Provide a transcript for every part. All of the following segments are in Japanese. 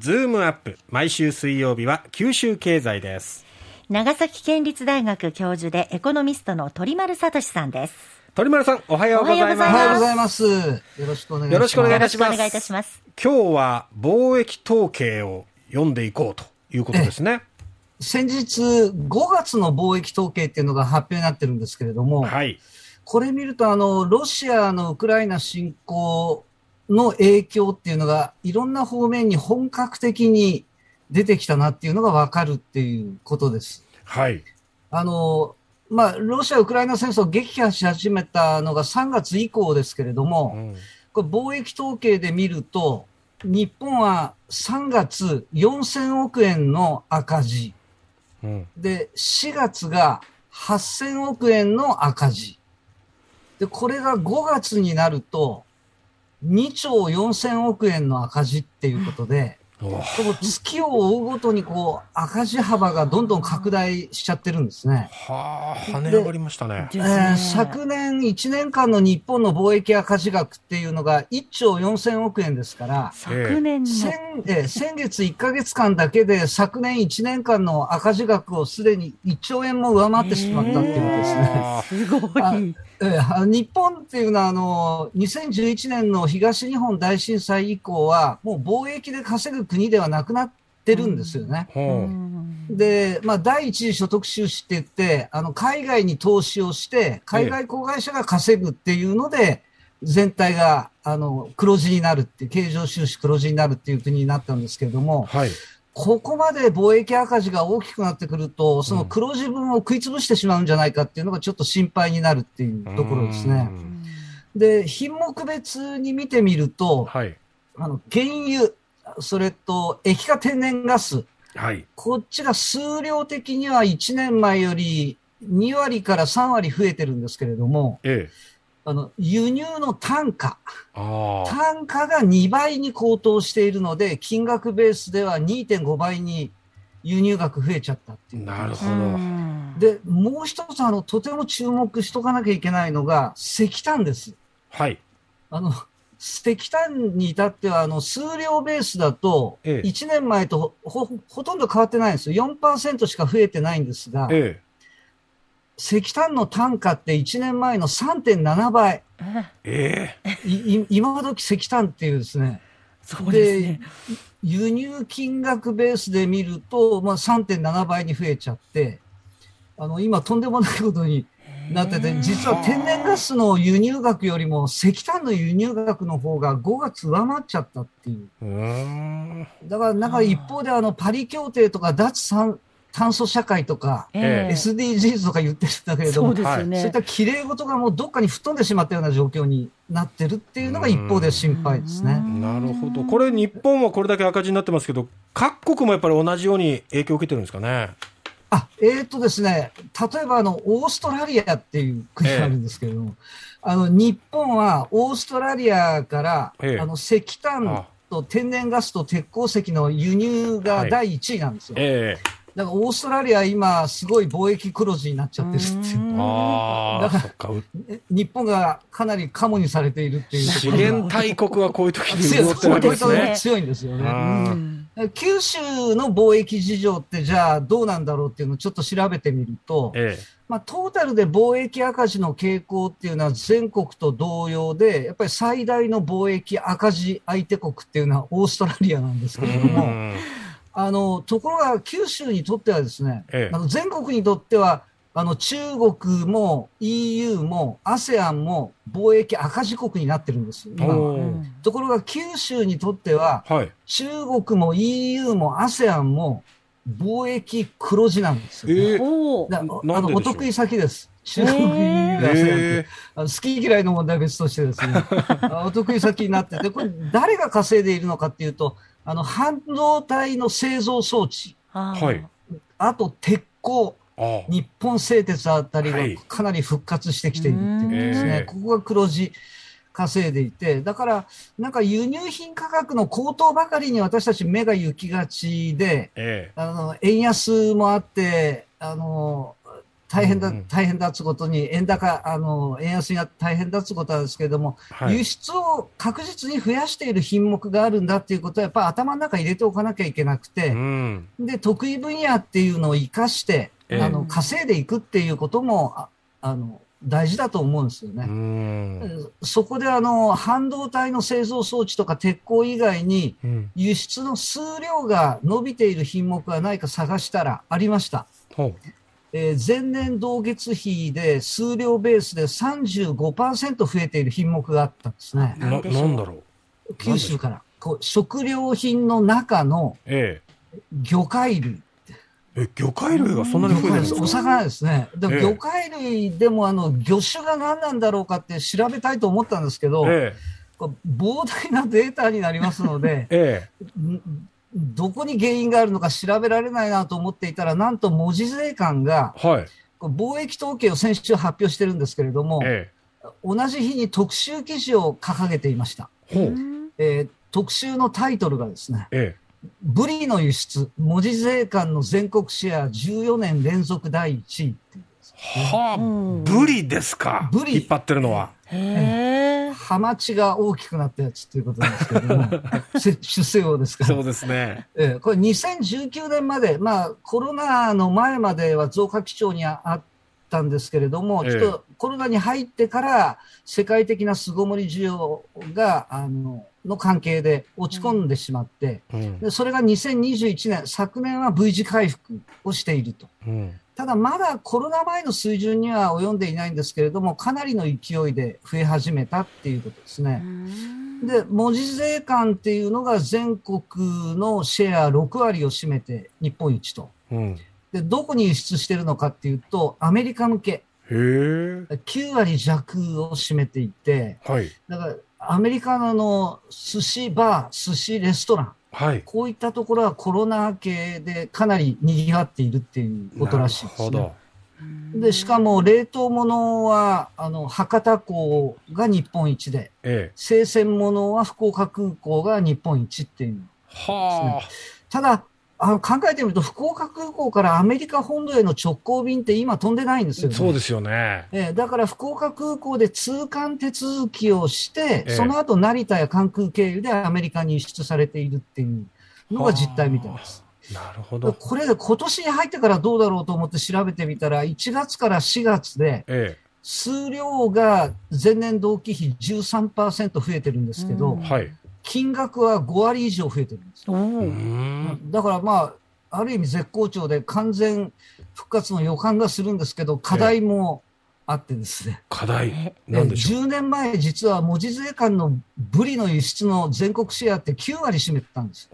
ズームアップ毎週水曜日は九州経済です。長崎県立大学教授でエコノミストの鳥丸聡さんです。鳥丸さんおはようございます。おはようございます。よろしくお願いします。よろしくお願いいたします。よろしくお願いいたします。今日は貿易統計を読んでいこうということですね。先日、5月の貿易統計っていうのが発表になってるんですけれども、はい。これ見ると、あの、ロシアのウクライナ侵攻の影響っていうのが、いろんな方面に本格的に出てきたなっていうのがわかるっていうことです。はいあの、まあ、ロシア・ウクライナ戦争を撃破し始めたのが3月以降ですけれども、うんこれ貿易統計で見ると、日本は3月4000億円の赤字。うんで、4月が8000億円の赤字。で、これが5月になると、2兆4000億円の赤字っていうことで、おこの月を追うごとにこう赤字幅がどんどん拡大しちゃってるんですね。はあ跳ね上がりましたね。えー。ね昨年1年間の日本の貿易赤字額っていうのが1兆4000億円ですから、昨年の。先えー先月1ヶ月間だけで昨年1年間の赤字額をすでに1兆円も上回ってしまったっていうことですね。あすごあい日本っていうのはあの、2011年の東日本大震災以降は、もう貿易で稼ぐ国ではなくなってるんですよね。ーう。ほん。で、まあ、第一次所得収支って言って、あの、海外に投資をして、海外子会社が稼ぐっていうので、全体が、あの、黒字になるっていう、経常収支黒字になるっていう国になったんですけれどうも、はいここまで貿易赤字が大きくなってくると、その黒字分を食い潰してしまうんじゃないかっていうのがちょっと心配になるっていうところですね。う。ん。で、品目別に見てみると、はい。あの、原油、それと液化天然ガス、はい。こっちが数量的には1年前より2割から3割増えてるんですけれども、ええあの、輸入の単価、単価が2倍に高騰しているので、金額ベースでは2.5倍に輸入額増えちゃったっていう。うなるほど。ん。で、もう一つ、あの、とても注目しとかなきゃいけないのが、石炭です。はい。あの、石炭に至っては、あの、数量ベースだと、ええ。1年前とほほほとんど変わってないんですよ。4%しか増えてないんですが、え石炭の単価って1年前の3.7倍。えええい い今時石炭っていうですね。そうですね輸入金額ベースで見ると、まあ、3.7倍に増えちゃって、あの、今とんでもないことになってて、実は天然ガスの輸入額よりも石炭の輸入額の方が5月上回っちゃったっていう。だから、なんか一方であの、パリ協定とか脱炭炭素社会とか、ええ。SDGs とか言ってるんだけれどもそう、ですよそういっねた綺麗事がもうどっかに吹っ飛んでしまったような状況になってるっていうのが一方で心配ですね。なるほど。これ日本はこれだけ赤字になってますけど各国もやっぱり同じように影響を受けてるんですかね？あ、えーとですね、例えばあの、オーストラリアっていう国があるんですけれども、あの、日本はオーストラリアから、ええ。あの、石炭と天然ガスと鉄鉱石の輸入が第1位なんですよ。えだからオーストラリア今すごい貿易黒字になっちゃってるっていう。だから日本がかなりカモにされているっていう資源大国はこういう時に強い潤ってるわけですね。が強いんですようね。ん。九州の貿易事情ってじゃあどうなんだろうっていうのをちょっと調べてみると、えまあ、トータルで貿易赤字の傾向っていうのは全国と同様で、やっぱり最大の貿易赤字相手国っていうのはオーストラリアなんですえけれども、うんあの、ところが九州にとってはですね、ええ。あの全国にとっては、あの中国も EU も ASEAN も貿易赤字国になってるんです。今ところが九州にとっては、はい。中国も EU も ASEAN も貿易黒字なんですよ、ね。ええ。おー。だあなんででしょう？のお得意先です。中国、へ EU、ー ASEAN ってえあの好き嫌いの問題は別としてですね、あお得意先になってて、これ誰が稼いでいるのかっていうと、あの半導体の製造装置、はい。あと鉄鋼、ああ日本製鉄あたりがはい。かなり復活してきているっていうことですね。うん。ここが黒字稼いでいて、だから、なんか輸入品価格の高騰ばかりに私たち目が行きがちで、え。あの、円安もあって、あの、大変だ、うんうん大変だっつうことに、円高、あの、円安になって大変だっつうことなんですけれども、はい輸出を確実に増やしている品目があるんだっていうことは、やっぱり頭の中に入れておかなきゃいけなくて、うん。で、得意分野っていうのを活かして、ええあの、稼いでいくっていうことも、ああの、大事だと思うんですようね。ん。そこであの、半導体の製造装置とか鉄鋼以外に、うん。輸出の数量が伸びている品目はないか探したらありました。ほえー前年同月比で数量ベースで35%増えている品目があったんですねう。。な、なんだろう。九州から。こう食料品の中のえ魚介類。え。え、魚介類がそんなに増えてるんですか？お魚ですね。でええ魚介類でもあの魚種が何なんだろうかって調べたいと思ったんですけど、えこう膨大なデータになりますので え。、えんどこに原因があるのか調べられないなと思っていたら、なんと文字税関がえ。はい。こう貿易統計を先週発表してるんですけれども、え同じ日に特集記事を掲げていました。え。ほう。えー特集のタイトルがですね、えブリの輸出、文字税関の全国シェア14年連続第1位。はうんあ、ブリですか？ブリ引っ張ってるのは。へえ。ハマチが大きくなったやつということなんですけれども、せ出世魚ですからそう。ですね。えーこれ2019年まで、まあコロナの前までは増加基調にああったんですけれども、ええちょっとコロナに入ってから世界的な巣ごもり需要が、あの、の関係で落ち込んでしまって、うん。でそれが2021年、昨年は V 字回復をしていると。うん。ただまだコロナ前の水準には及んでいないんですけれども、かなりの勢いで増え始めたっていうことですね。で、文字税関っていうのが全国のシェア6割を占めて日本一と。うん。で、どこに輸出してるのかっていうと、アメリカ向け、へえ。9割弱を占めていて、はい。だからアメリカのあの寿司バー、寿司レストラン、はい。こういったところはコロナ明けでかなり賑わっているっていうことらしいです、ね。なるほど。で、しかも冷凍物は、あの、博多港が日本一で、ええ。生鮮物は福岡空港が日本一っていう。はただ、あの考えてみると、福岡空港からアメリカ本土への直行便って今飛んでないんですよあ。ね。そうですよね。ええだから福岡空港で通関手続きをして、ええその後成田や関空経由でアメリカに輸出されているっていうのが実態みたいです。なるほど。これで今年に入ってからどうだろうと思って調べてみたら、1月から4月でえ数量が前年同期比13%増えてるんですけど、うんえ。はい。金額は5割以上増えてるんですよ。だからまあ、ある意味絶好調で完全復活の予感がするんですけど、課題もあってですね。課題え。なんでしょう？10年前、実は文字税関のブリの輸出の全国シェアって9割占めてたんです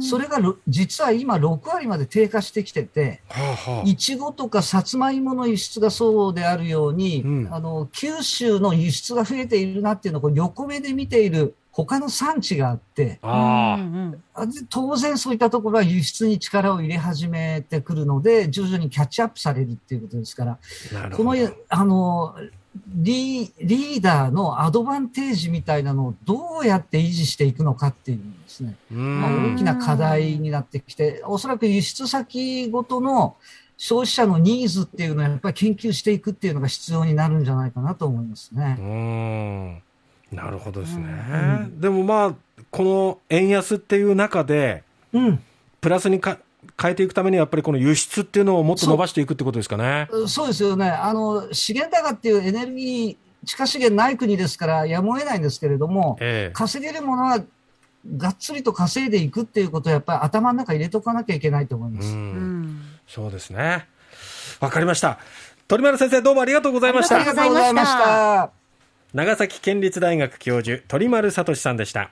それがろ実は今6割まで低下してきてて、いちごとかさつまいもの輸出がそうであるように、うんあの、九州の輸出が増えているなっていうのをこう横目で見ている他の産地があって、当然そういったところは輸出に力を入れ始めてくるので、徐々にキャッチアップされるっていうことですから。この、あの、リリーダーのアドバンテージみたいなのをどうやって維持していくのかっていうのですね、うまあ、ん大きな課題になってきて、おそらく輸出先ごとの消費者のニーズっていうのをやっぱり研究していくっていうのが必要になるんじゃないかなと思いますね。うん。なるほどですね。うんでもまあ、この円安っていう中で、うん。プラスにか変えていくためには、やっぱりこの輸出っていうのをもっと伸ばしていくってことですかね。そうですよね。あの、資源高っていうエネルギー、地下資源ない国ですからやむを得ないんですけれども、ええ。稼げるものはがっつりと稼いでいくっていうことをやっぱり頭の中に入れとかなきゃいけないと思いまう。す。うんんそうですね。わかりました。鳥丸先生、どうもありがとうございましたあり。がとうございました。長崎県立大学教授、鳥丸聡さんでした。